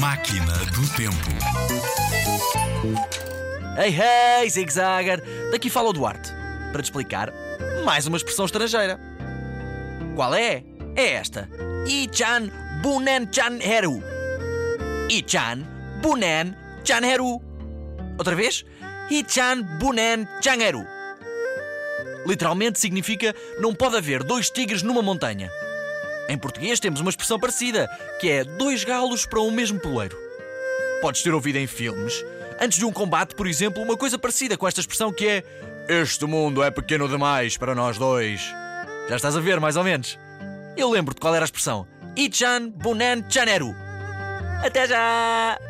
Máquina do Tempo. Hey, hey, Zig Zagger! Daqui fala o Duarte, para te explicar mais uma expressão estrangeira. Qual é? É esta. Ichan Bunen Chan Heru. Ichan Bunen Chan Heru. Outra vez? Ichan Bunen Chan Heru. Literalmente significa não pode haver dois tigres numa montanha. Em português temos uma expressão parecida, que é dois galos para um mesmo poleiro. Podes ter ouvido em filmes, antes de um combate, por exemplo, uma coisa parecida com esta expressão que é Este mundo é pequeno demais para nós dois. Já estás a ver, mais ou menos. Eu lembro-te qual era a expressão. Ichan Bunen Chaneru. Até já!